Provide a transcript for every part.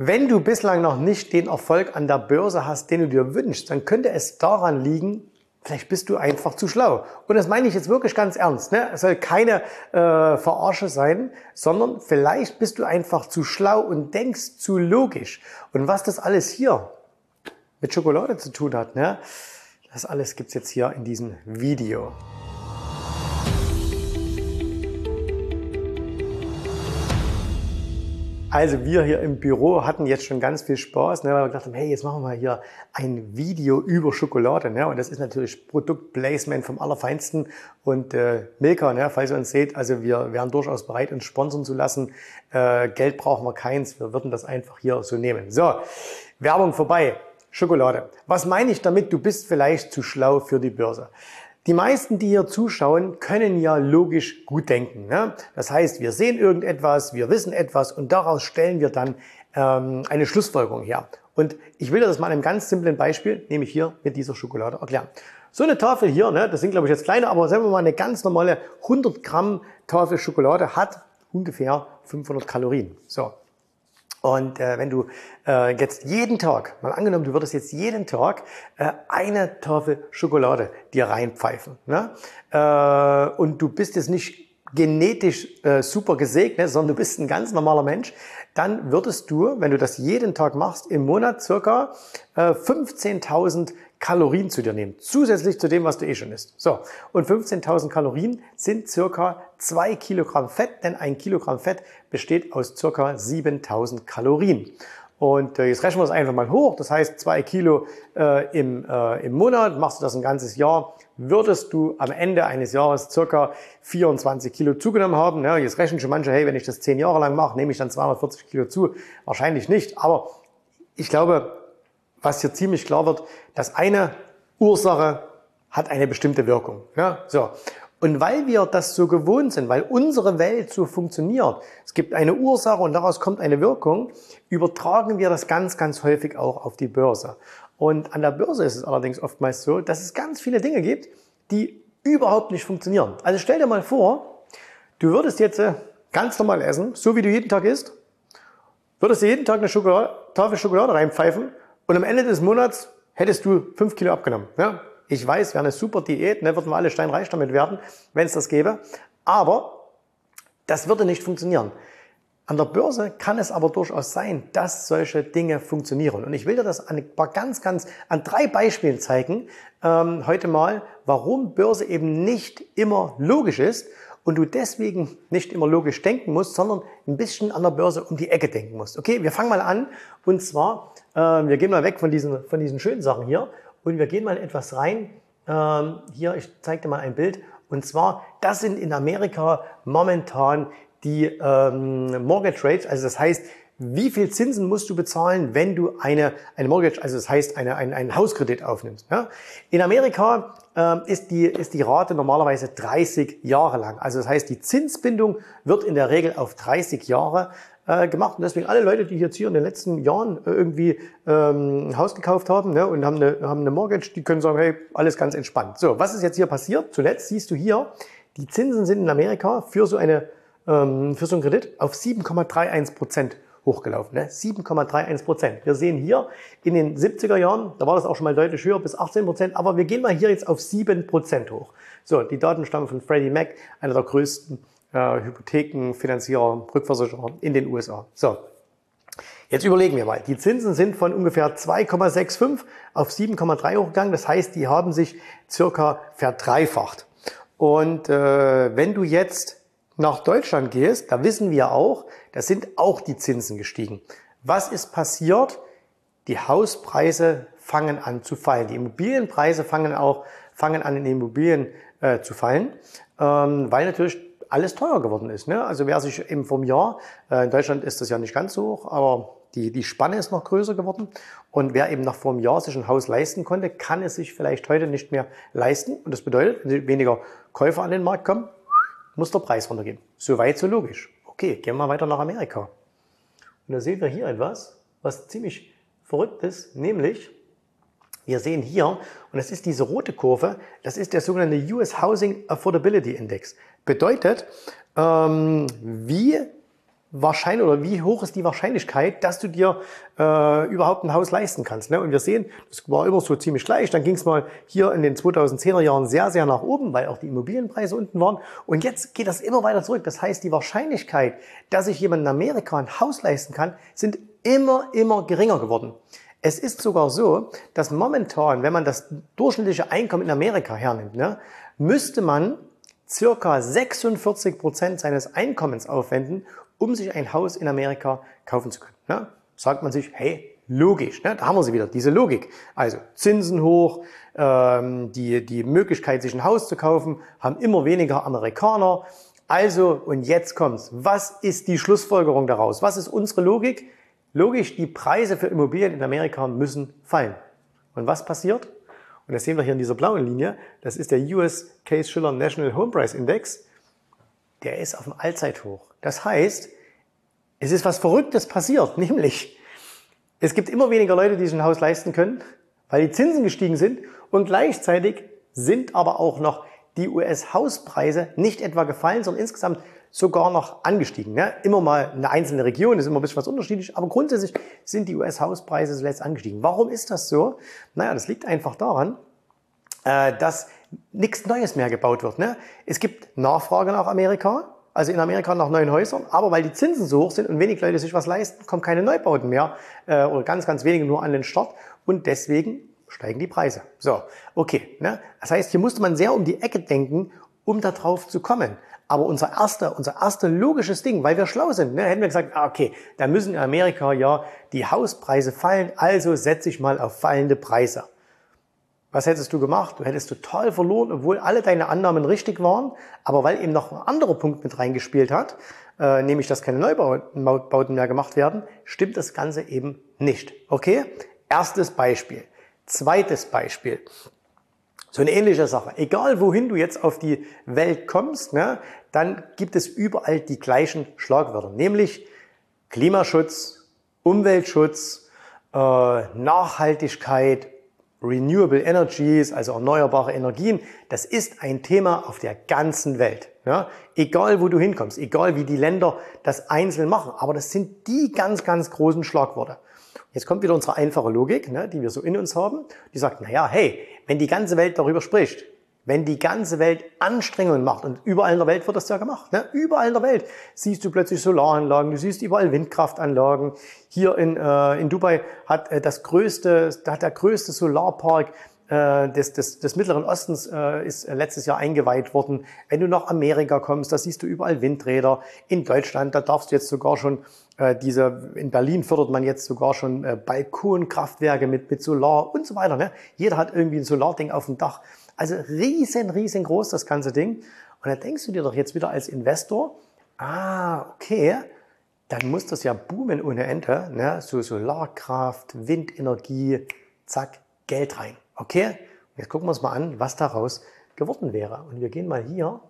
Wenn du bislang noch nicht den Erfolg an der Börse hast, den du dir wünschst, dann könnte es daran liegen, vielleicht bist du einfach zu schlau. Und das meine ich jetzt wirklich ganz ernst. Ne? Es soll keine äh, Verarsche sein, sondern vielleicht bist du einfach zu schlau und denkst zu logisch. Und was das alles hier mit Schokolade zu tun hat, ne? das alles gibt's jetzt hier in diesem Video. Also wir hier im Büro hatten jetzt schon ganz viel Spaß, ne, weil wir gedacht haben, hey, jetzt machen wir mal hier ein Video über Schokolade. Ne, und das ist natürlich Produktplacement vom Allerfeinsten. Und äh, Milka, ne, falls ihr uns seht, also wir wären durchaus bereit, uns sponsern zu lassen. Äh, Geld brauchen wir keins, wir würden das einfach hier so nehmen. So, Werbung vorbei. Schokolade. Was meine ich damit? Du bist vielleicht zu schlau für die Börse. Die meisten, die hier zuschauen, können ja logisch gut denken. Ne? Das heißt, wir sehen irgendetwas, wir wissen etwas und daraus stellen wir dann ähm, eine Schlussfolgerung her. Und ich will das mal einem ganz simplen Beispiel, nämlich hier mit dieser Schokolade, erklären. So eine Tafel hier, ne, das sind glaube ich jetzt kleine, aber sagen wir mal eine ganz normale 100 Gramm Tafel Schokolade hat ungefähr 500 Kalorien. So, und äh, wenn du äh, jetzt jeden Tag, mal angenommen, du würdest jetzt jeden Tag äh, eine Tafel Schokolade dir reinpfeifen, ne? äh, und du bist jetzt nicht genetisch äh, super gesegnet, sondern du bist ein ganz normaler Mensch, dann würdest du, wenn du das jeden Tag machst, im Monat circa äh, 15.000 Kalorien zu dir nehmen, zusätzlich zu dem, was du eh schon isst. So, und 15.000 Kalorien sind circa zwei Kilogramm Fett, denn ein Kilogramm Fett besteht aus circa 7.000 Kalorien. Und äh, jetzt rechnen wir das einfach mal hoch, das heißt zwei Kilo äh, im, äh, im Monat, machst du das ein ganzes Jahr, würdest du am Ende eines Jahres circa 24 Kilo zugenommen haben. Ja, jetzt rechnen schon manche, hey, wenn ich das zehn Jahre lang mache, nehme ich dann 240 Kilo zu. Wahrscheinlich nicht, aber ich glaube, was hier ziemlich klar wird, dass eine Ursache hat eine bestimmte Wirkung. Ja, so. Und weil wir das so gewohnt sind, weil unsere Welt so funktioniert, es gibt eine Ursache und daraus kommt eine Wirkung, übertragen wir das ganz, ganz häufig auch auf die Börse. Und an der Börse ist es allerdings oftmals so, dass es ganz viele Dinge gibt, die überhaupt nicht funktionieren. Also stell dir mal vor, du würdest jetzt äh, ganz normal essen, so wie du jeden Tag isst, würdest du jeden Tag eine Schokolade, Tafel Schokolade reinpfeifen und am Ende des Monats hättest du fünf Kilo abgenommen. Ja? Ich weiß, wäre eine super Diät, ne, würden wir alle steinreich damit werden, wenn es das gäbe. Aber das würde nicht funktionieren. An der Börse kann es aber durchaus sein, dass solche Dinge funktionieren. Und ich will dir das an ein paar ganz, ganz, an drei Beispielen zeigen, ähm, heute mal, warum Börse eben nicht immer logisch ist und du deswegen nicht immer logisch denken musst, sondern ein bisschen an der Börse um die Ecke denken musst. Okay, wir fangen mal an und zwar, äh, wir gehen mal weg von diesen, von diesen schönen Sachen hier und wir gehen mal etwas rein. Ähm, hier, ich zeige dir mal ein Bild und zwar, das sind in Amerika momentan die ähm, Mortgage Rates, also das heißt, wie viel Zinsen musst du bezahlen, wenn du eine, eine Mortgage, also das heißt eine, ein, einen Hauskredit aufnimmst. Ja? In Amerika ähm, ist, die, ist die Rate normalerweise 30 Jahre lang. Also das heißt, die Zinsbindung wird in der Regel auf 30 Jahre äh, gemacht. Und deswegen alle Leute, die jetzt hier in den letzten Jahren äh, irgendwie ähm, ein Haus gekauft haben ne, und haben eine, haben eine Mortgage, die können sagen, hey, alles ganz entspannt. So, was ist jetzt hier passiert? Zuletzt siehst du hier, die Zinsen sind in Amerika für so, eine, ähm, für so einen Kredit auf 7,31 Prozent hochgelaufen. Ne? 7,31 Prozent. Wir sehen hier in den 70er Jahren, da war das auch schon mal deutlich höher, bis 18 Prozent, aber wir gehen mal hier jetzt auf 7 Prozent hoch. So, die Daten stammen von Freddie Mac, einer der größten äh, Hypothekenfinanzierer, Rückversicherer in den USA. So, Jetzt überlegen wir mal. Die Zinsen sind von ungefähr 2,65 auf 7,3 hochgegangen. Das heißt, die haben sich circa verdreifacht. Und äh, wenn du jetzt nach Deutschland gehst, da wissen wir auch, da sind auch die Zinsen gestiegen. Was ist passiert? Die Hauspreise fangen an zu fallen. Die Immobilienpreise fangen auch fangen an in Immobilien äh, zu fallen, ähm, weil natürlich alles teuer geworden ist. Ne? Also wer sich eben vom Jahr, äh, in Deutschland ist das ja nicht ganz so hoch, aber die, die Spanne ist noch größer geworden. Und wer eben nach vor einem Jahr sich ein Haus leisten konnte, kann es sich vielleicht heute nicht mehr leisten. Und das bedeutet, wenn weniger Käufer an den Markt kommen, muss der Preis runtergehen. So weit, so logisch. Okay, gehen wir weiter nach Amerika. Und da sehen wir hier etwas, was ziemlich verrückt ist, nämlich wir sehen hier, und das ist diese rote Kurve, das ist der sogenannte US Housing Affordability Index. Bedeutet, ähm, wie wahrscheinlich oder wie hoch ist die Wahrscheinlichkeit, dass du dir äh, überhaupt ein Haus leisten kannst. Ne? Und wir sehen, das war immer so ziemlich gleich. Dann ging es mal hier in den 2010er Jahren sehr, sehr nach oben, weil auch die Immobilienpreise unten waren. Und jetzt geht das immer weiter zurück. Das heißt, die Wahrscheinlichkeit, dass sich jemand in Amerika ein Haus leisten kann, sind immer, immer geringer geworden. Es ist sogar so, dass momentan, wenn man das durchschnittliche Einkommen in Amerika hernimmt, ne, müsste man circa 46 Prozent seines Einkommens aufwenden, um sich ein Haus in Amerika kaufen zu können. Ne? Sagt man sich, hey, logisch, ne? da haben wir sie wieder, diese Logik. Also Zinsen hoch, ähm, die, die Möglichkeit, sich ein Haus zu kaufen, haben immer weniger Amerikaner. Also, und jetzt kommt's. Was ist die Schlussfolgerung daraus? Was ist unsere Logik? Logisch, die Preise für Immobilien in Amerika müssen fallen. Und was passiert? Und das sehen wir hier in dieser blauen Linie. Das ist der US Case Shiller National Home Price Index. Der ist auf dem Allzeithoch. Das heißt, es ist was Verrücktes passiert, nämlich es gibt immer weniger Leute, die sich ein Haus leisten können, weil die Zinsen gestiegen sind und gleichzeitig sind aber auch noch die US-Hauspreise nicht etwa gefallen, sondern insgesamt sogar noch angestiegen. Ja, immer mal eine einzelne Region ist immer ein bisschen was unterschiedlich, aber grundsätzlich sind die US-Hauspreise zuletzt angestiegen. Warum ist das so? Naja, das liegt einfach daran, äh, dass nichts Neues mehr gebaut wird. Ne? Es gibt Nachfrage nach Amerika, also in Amerika nach neuen Häusern, aber weil die Zinsen so hoch sind und wenig Leute sich was leisten, kommen keine Neubauten mehr äh, oder ganz, ganz wenige nur an den Start und deswegen steigen die Preise. So, okay. Ne? Das heißt, hier musste man sehr um die Ecke denken, um da drauf zu kommen. Aber unser erster, unser erster logisches Ding, weil wir schlau sind, ne, hätten wir gesagt, ah, okay, da müssen in Amerika ja die Hauspreise fallen, also setze ich mal auf fallende Preise. Was hättest du gemacht? Du hättest total verloren, obwohl alle deine Annahmen richtig waren, aber weil eben noch ein anderer Punkt mit reingespielt hat, äh, nämlich dass keine Neubauten mehr gemacht werden, stimmt das Ganze eben nicht. Okay? Erstes Beispiel. Zweites Beispiel. So eine ähnliche Sache. Egal wohin du jetzt auf die Welt kommst, ne, dann gibt es überall die gleichen Schlagwörter, nämlich Klimaschutz, Umweltschutz, äh, Nachhaltigkeit, Renewable Energies, also erneuerbare Energien, das ist ein Thema auf der ganzen Welt. Ja? Egal wo du hinkommst, egal wie die Länder das einzeln machen, aber das sind die ganz, ganz großen Schlagworte. Jetzt kommt wieder unsere einfache Logik, ne, die wir so in uns haben, die sagt, na ja, hey, wenn die ganze Welt darüber spricht, wenn die ganze Welt Anstrengungen macht, und überall in der Welt wird das ja gemacht, ne? überall in der Welt siehst du plötzlich Solaranlagen, du siehst überall Windkraftanlagen. Hier in, äh, in Dubai hat äh, das größte, hat der größte Solarpark äh, des, des, des Mittleren Ostens äh, ist letztes Jahr eingeweiht worden. Wenn du nach Amerika kommst, da siehst du überall Windräder. In Deutschland, da darfst du jetzt sogar schon äh, in Berlin fördert man jetzt sogar schon äh, Balkonkraftwerke mit, mit Solar und so weiter. Ne? Jeder hat irgendwie ein Solarding auf dem Dach. Also riesen, riesengroß das ganze Ding. Und da denkst du dir doch jetzt wieder als Investor, ah, okay, dann muss das ja boomen ohne Ende. Ne? So Solarkraft, Windenergie, zack, Geld rein. Okay, jetzt gucken wir uns mal an, was daraus geworden wäre. Und wir gehen mal hier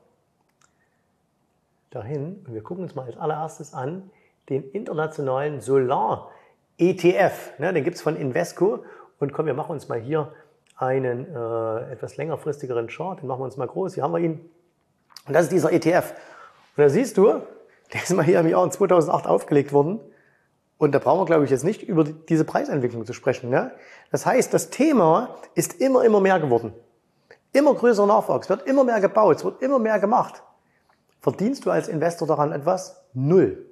dahin und wir gucken uns mal als allererstes an den internationalen Solar-ETF. Ne? Den gibt's von Invesco. Und komm, wir machen uns mal hier einen äh, etwas längerfristigeren Chart, den machen wir uns mal groß, hier haben wir ihn. Und das ist dieser ETF. Und da siehst du, der ist mal hier im Jahr 2008 aufgelegt worden. Und da brauchen wir, glaube ich, jetzt nicht über diese Preisentwicklung zu sprechen. Ne? Das heißt, das Thema ist immer, immer mehr geworden. Immer größerer Nachwuchs, wird immer mehr gebaut, es wird immer mehr gemacht. Verdienst du als Investor daran etwas? Null.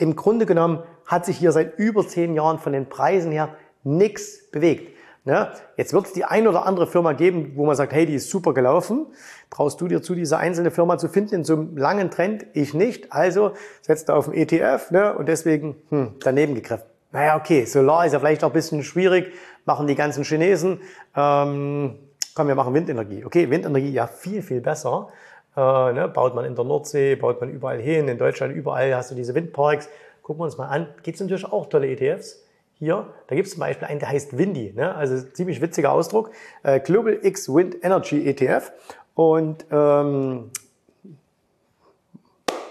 Im Grunde genommen hat sich hier seit über zehn Jahren von den Preisen her nichts bewegt. Ja, jetzt wird es die ein oder andere Firma geben, wo man sagt, hey, die ist super gelaufen. Traust du dir zu, diese einzelne Firma zu finden in so einem langen Trend? Ich nicht. Also setzt du auf den ETF ne, und deswegen hm, daneben gegriffen. Naja, okay, Solar ist ja vielleicht auch ein bisschen schwierig, machen die ganzen Chinesen. Ähm, komm, wir machen Windenergie. Okay, Windenergie ja viel, viel besser. Äh, ne, baut man in der Nordsee, baut man überall hin, in Deutschland überall hast du diese Windparks. Gucken wir uns mal an. Gibt es natürlich auch tolle ETFs. Hier, da gibt es zum Beispiel einen, der heißt Windy, ne? also ziemlich witziger Ausdruck, äh, Global X Wind Energy ETF. Und ähm,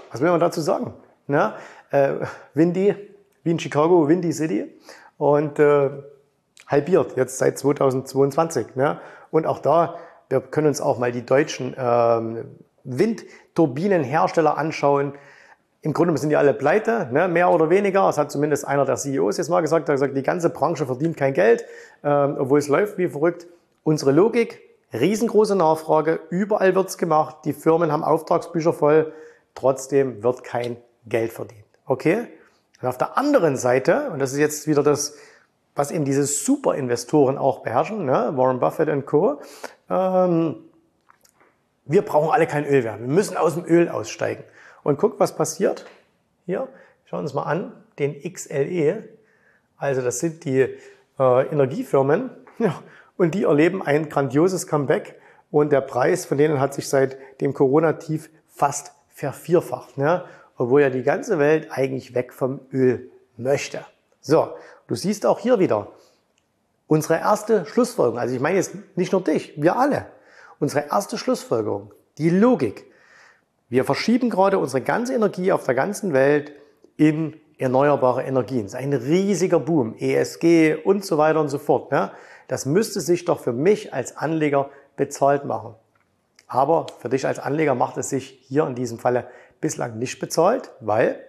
was will man dazu sagen? Ne? Äh, Windy, wie in Chicago, Windy City und äh, halbiert jetzt seit 2022. Ne? Und auch da, wir können uns auch mal die deutschen ähm, Windturbinenhersteller anschauen. Im Grunde sind die alle pleite, ne? mehr oder weniger. Das hat zumindest einer der CEOs jetzt mal gesagt. Er hat gesagt, die ganze Branche verdient kein Geld, ähm, obwohl es läuft wie verrückt. Unsere Logik, riesengroße Nachfrage, überall wird's gemacht, die Firmen haben Auftragsbücher voll, trotzdem wird kein Geld verdient. Okay? Und auf der anderen Seite, und das ist jetzt wieder das, was eben diese Superinvestoren auch beherrschen, ne? Warren Buffett und Co., ähm, wir brauchen alle kein Öl mehr. Wir müssen aus dem Öl aussteigen. Und guck, was passiert. Hier, schauen wir uns mal an, den XLE. Also das sind die äh, Energiefirmen. Ja, und die erleben ein grandioses Comeback. Und der Preis von denen hat sich seit dem Corona-Tief fast vervierfacht. Ne? Obwohl ja die ganze Welt eigentlich weg vom Öl möchte. So, du siehst auch hier wieder unsere erste Schlussfolgerung. Also ich meine jetzt nicht nur dich, wir alle. Unsere erste Schlussfolgerung, die Logik. Wir verschieben gerade unsere ganze Energie auf der ganzen Welt in erneuerbare Energien. Das ist ein riesiger Boom, ESG und so weiter und so fort. Das müsste sich doch für mich als Anleger bezahlt machen. Aber für dich als Anleger macht es sich hier in diesem Falle bislang nicht bezahlt, weil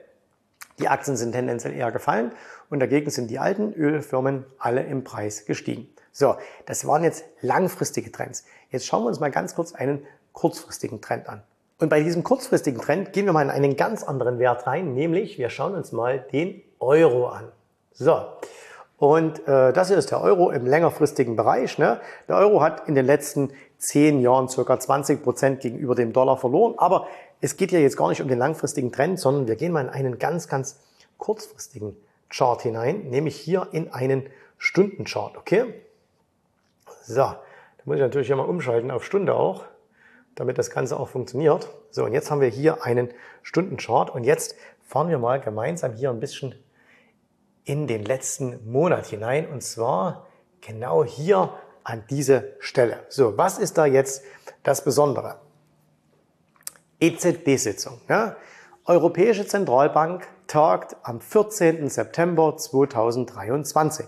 die Aktien sind tendenziell eher gefallen und dagegen sind die alten Ölfirmen alle im Preis gestiegen. So, das waren jetzt langfristige Trends. Jetzt schauen wir uns mal ganz kurz einen kurzfristigen Trend an. Und bei diesem kurzfristigen Trend gehen wir mal in einen ganz anderen Wert rein, nämlich wir schauen uns mal den Euro an. So, und äh, das hier ist der Euro im längerfristigen Bereich. Ne? Der Euro hat in den letzten zehn Jahren circa 20 Prozent gegenüber dem Dollar verloren. Aber es geht ja jetzt gar nicht um den langfristigen Trend, sondern wir gehen mal in einen ganz, ganz kurzfristigen Chart hinein, nämlich hier in einen Stundenchart. Okay? So, da muss ich natürlich hier mal umschalten auf Stunde auch damit das Ganze auch funktioniert. So, und jetzt haben wir hier einen Stundenchart und jetzt fahren wir mal gemeinsam hier ein bisschen in den letzten Monat hinein und zwar genau hier an diese Stelle. So, was ist da jetzt das Besondere? EZB-Sitzung. Ja? Europäische Zentralbank tagt am 14. September 2023.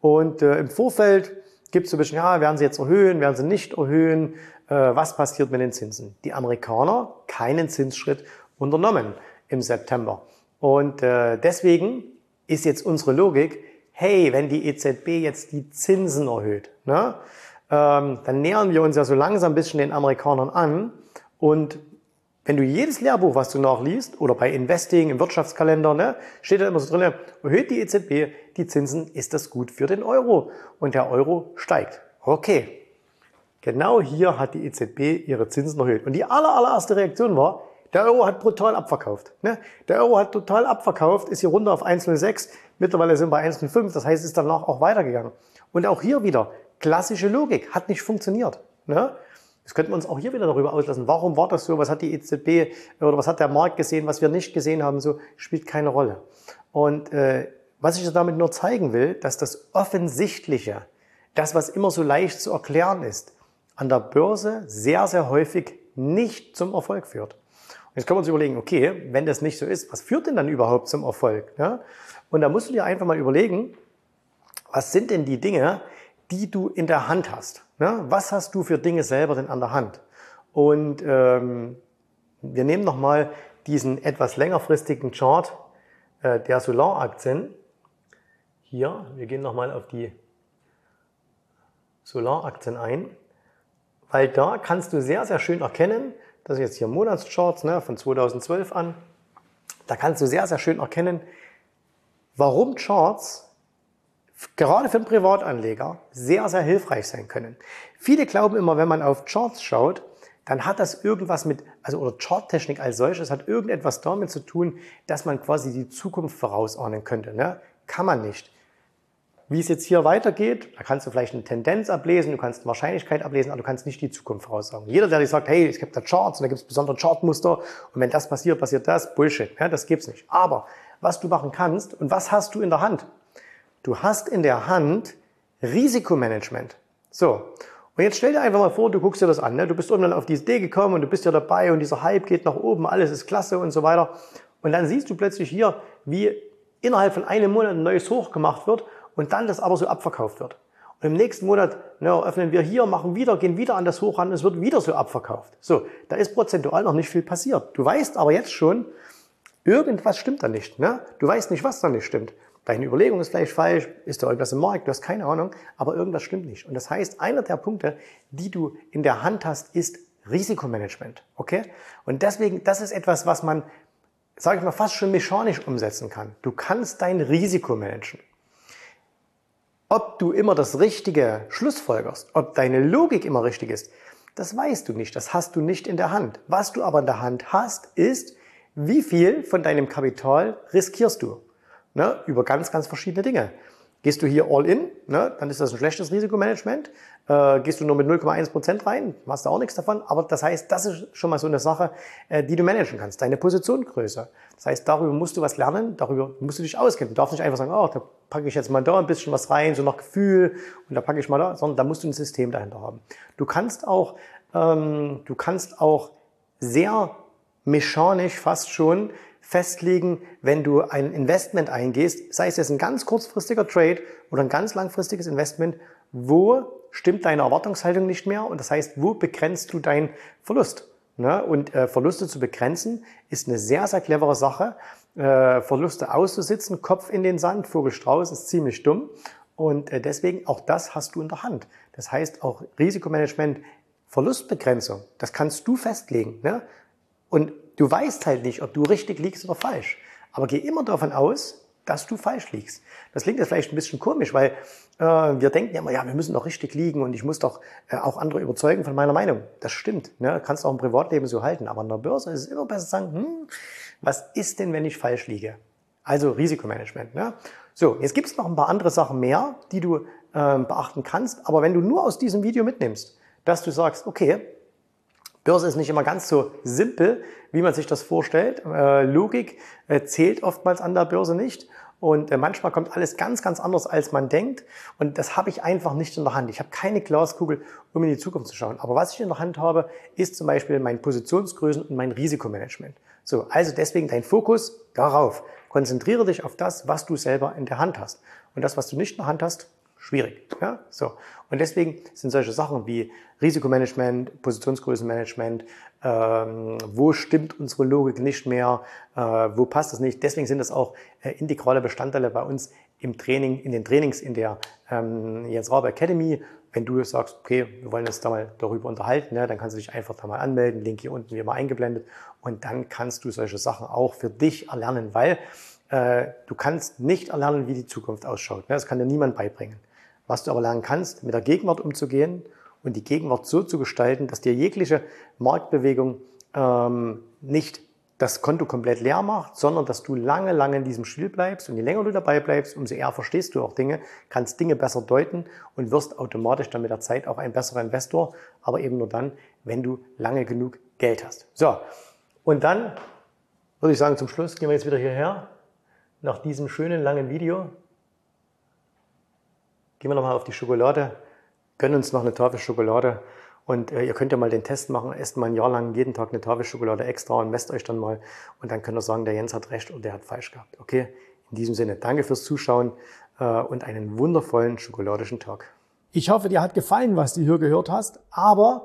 Und äh, im Vorfeld gibt es so ein bisschen, ja, werden sie jetzt erhöhen, werden sie nicht erhöhen, äh, was passiert mit den Zinsen? Die Amerikaner keinen Zinsschritt unternommen im September. Und äh, deswegen ist jetzt unsere Logik, hey, wenn die EZB jetzt die Zinsen erhöht, ne, ähm, dann nähern wir uns ja so langsam ein bisschen den Amerikanern an. Und wenn du jedes Lehrbuch, was du nachliest, oder bei Investing im Wirtschaftskalender, ne, steht da immer so drin, erhöht die EZB die Zinsen, ist das gut für den Euro. Und der Euro steigt. Okay, Genau hier hat die EZB ihre Zinsen erhöht. Und die aller, allererste Reaktion war, der Euro hat brutal abverkauft. Ne? Der Euro hat total abverkauft, ist hier runter auf 1,06. Mittlerweile sind wir bei 1,05. Das heißt, es ist danach auch weitergegangen. Und auch hier wieder, klassische Logik, hat nicht funktioniert. Ne? Das könnten wir uns auch hier wieder darüber auslassen. Warum war das so? Was hat die EZB oder was hat der Markt gesehen, was wir nicht gesehen haben? So spielt keine Rolle. Und äh, was ich damit nur zeigen will, dass das Offensichtliche, das, was immer so leicht zu erklären ist, an der Börse sehr, sehr häufig nicht zum Erfolg führt. Und jetzt können wir uns überlegen, okay, wenn das nicht so ist, was führt denn dann überhaupt zum Erfolg? Ja? Und da musst du dir einfach mal überlegen, was sind denn die Dinge, die du in der Hand hast? Ja? Was hast du für Dinge selber denn an der Hand? Und ähm, wir nehmen nochmal diesen etwas längerfristigen Chart äh, der Solaraktien. Hier, wir gehen nochmal auf die Solaraktien ein weil da kannst du sehr, sehr schön erkennen, das ist jetzt hier Monatscharts ne, von 2012 an, da kannst du sehr, sehr schön erkennen, warum Charts gerade für einen Privatanleger sehr, sehr hilfreich sein können. Viele glauben immer, wenn man auf Charts schaut, dann hat das irgendwas mit, also oder Charttechnik als solches hat irgendetwas damit zu tun, dass man quasi die Zukunft vorausahnen könnte. Ne? Kann man nicht. Wie es jetzt hier weitergeht, da kannst du vielleicht eine Tendenz ablesen, du kannst eine Wahrscheinlichkeit ablesen, aber du kannst nicht die Zukunft voraussagen. Jeder, der dir sagt, hey, es gibt da Charts und da gibt es besondere Chartmuster und wenn das passiert, passiert das, Bullshit. Ja, das gibt's nicht. Aber was du machen kannst und was hast du in der Hand? Du hast in der Hand Risikomanagement. So. Und jetzt stell dir einfach mal vor, du guckst dir das an. Ne? Du bist irgendwann auf die Idee gekommen und du bist ja dabei und dieser Hype geht nach oben, alles ist klasse und so weiter. Und dann siehst du plötzlich hier, wie innerhalb von einem Monat ein neues Hoch gemacht wird und dann das aber so abverkauft wird. Und im nächsten Monat ne, öffnen wir hier, machen wieder, gehen wieder an das Hoch ran, es wird wieder so abverkauft. So, da ist prozentual noch nicht viel passiert. Du weißt aber jetzt schon, Irgendwas stimmt da nicht. Ne? Du weißt nicht, was da nicht stimmt. Deine Überlegung ist vielleicht falsch, ist da irgendwas im Markt, du hast keine Ahnung, aber irgendwas stimmt nicht. Und das heißt, einer der Punkte, die du in der Hand hast, ist Risikomanagement. Okay? Und deswegen, das ist etwas, was man, sage ich mal, fast schon mechanisch umsetzen kann. Du kannst dein Risiko managen. Ob du immer das Richtige schlussfolgerst, ob deine Logik immer richtig ist, das weißt du nicht, das hast du nicht in der Hand. Was du aber in der Hand hast, ist, wie viel von deinem Kapital riskierst du? Ne, über ganz, ganz verschiedene Dinge. Gehst du hier all in, ne, dann ist das ein schlechtes Risikomanagement. Äh, gehst du nur mit 0,1 Prozent rein, hast du auch nichts davon. Aber das heißt, das ist schon mal so eine Sache, äh, die du managen kannst. Deine Positiongröße. Das heißt, darüber musst du was lernen, darüber musst du dich auskennen. Du darfst nicht einfach sagen, oh, da packe ich jetzt mal da ein bisschen was rein, so nach Gefühl und da packe ich mal da, sondern da musst du ein System dahinter haben. Du kannst auch, ähm, du kannst auch sehr mechanisch fast schon festlegen, wenn du ein Investment eingehst, sei es jetzt ein ganz kurzfristiger Trade oder ein ganz langfristiges Investment, wo stimmt deine Erwartungshaltung nicht mehr und das heißt, wo begrenzt du deinen Verlust? Ne? Und äh, Verluste zu begrenzen ist eine sehr, sehr clevere Sache. Äh, Verluste auszusitzen, Kopf in den Sand, Vogelstrauß ist ziemlich dumm und äh, deswegen auch das hast du in der Hand. Das heißt auch Risikomanagement, Verlustbegrenzung, das kannst du festlegen. Ne? Und du weißt halt nicht, ob du richtig liegst oder falsch. Aber geh immer davon aus, dass du falsch liegst. Das klingt jetzt vielleicht ein bisschen komisch, weil äh, wir denken ja immer, ja, wir müssen doch richtig liegen und ich muss doch äh, auch andere überzeugen von meiner Meinung. Das stimmt. Ne? Kannst auch im Privatleben so halten. Aber in der Börse ist es immer besser zu sagen, hm, was ist denn, wenn ich falsch liege? Also Risikomanagement. Ne? So, jetzt gibt es noch ein paar andere Sachen mehr, die du äh, beachten kannst. Aber wenn du nur aus diesem Video mitnimmst, dass du sagst, okay, Börse ist nicht immer ganz so simpel, wie man sich das vorstellt. Äh, Logik äh, zählt oftmals an der Börse nicht. Und äh, manchmal kommt alles ganz, ganz anders, als man denkt. Und das habe ich einfach nicht in der Hand. Ich habe keine Glaskugel, um in die Zukunft zu schauen. Aber was ich in der Hand habe, ist zum Beispiel mein Positionsgrößen und mein Risikomanagement. So, also deswegen dein Fokus darauf. Konzentriere dich auf das, was du selber in der Hand hast. Und das, was du nicht in der Hand hast, schwierig. Ja? So. Und deswegen sind solche Sachen wie Risikomanagement, Positionsgrößenmanagement, ähm, wo stimmt unsere Logik nicht mehr, äh, wo passt es nicht. Deswegen sind das auch äh, integrale Bestandteile bei uns im Training, in den Trainings in der ähm, Jens Rabe Academy. Wenn du sagst, okay, wir wollen uns da mal darüber unterhalten, ne, dann kannst du dich einfach da mal anmelden, Link hier unten wie immer eingeblendet und dann kannst du solche Sachen auch für dich erlernen, weil äh, du kannst nicht erlernen, wie die Zukunft ausschaut. Ne? Das kann dir niemand beibringen. Was du aber lernen kannst, mit der Gegenwart umzugehen und die Gegenwart so zu gestalten, dass dir jegliche Marktbewegung ähm, nicht das Konto komplett leer macht, sondern dass du lange, lange in diesem Spiel bleibst und je länger du dabei bleibst, umso eher verstehst du auch Dinge, kannst Dinge besser deuten und wirst automatisch dann mit der Zeit auch ein besserer Investor, aber eben nur dann, wenn du lange genug Geld hast. So, und dann würde ich sagen, zum Schluss gehen wir jetzt wieder hierher, nach diesem schönen langen Video. Gehen wir nochmal auf die Schokolade, gönnen uns noch eine Tafel Schokolade und äh, ihr könnt ja mal den Test machen, esst mal ein Jahr lang jeden Tag eine Tafel Schokolade extra und messt euch dann mal und dann könnt ihr sagen, der Jens hat recht und der hat falsch gehabt. Okay? In diesem Sinne, danke fürs Zuschauen äh, und einen wundervollen schokoladischen Tag. Ich hoffe, dir hat gefallen, was du hier gehört hast, aber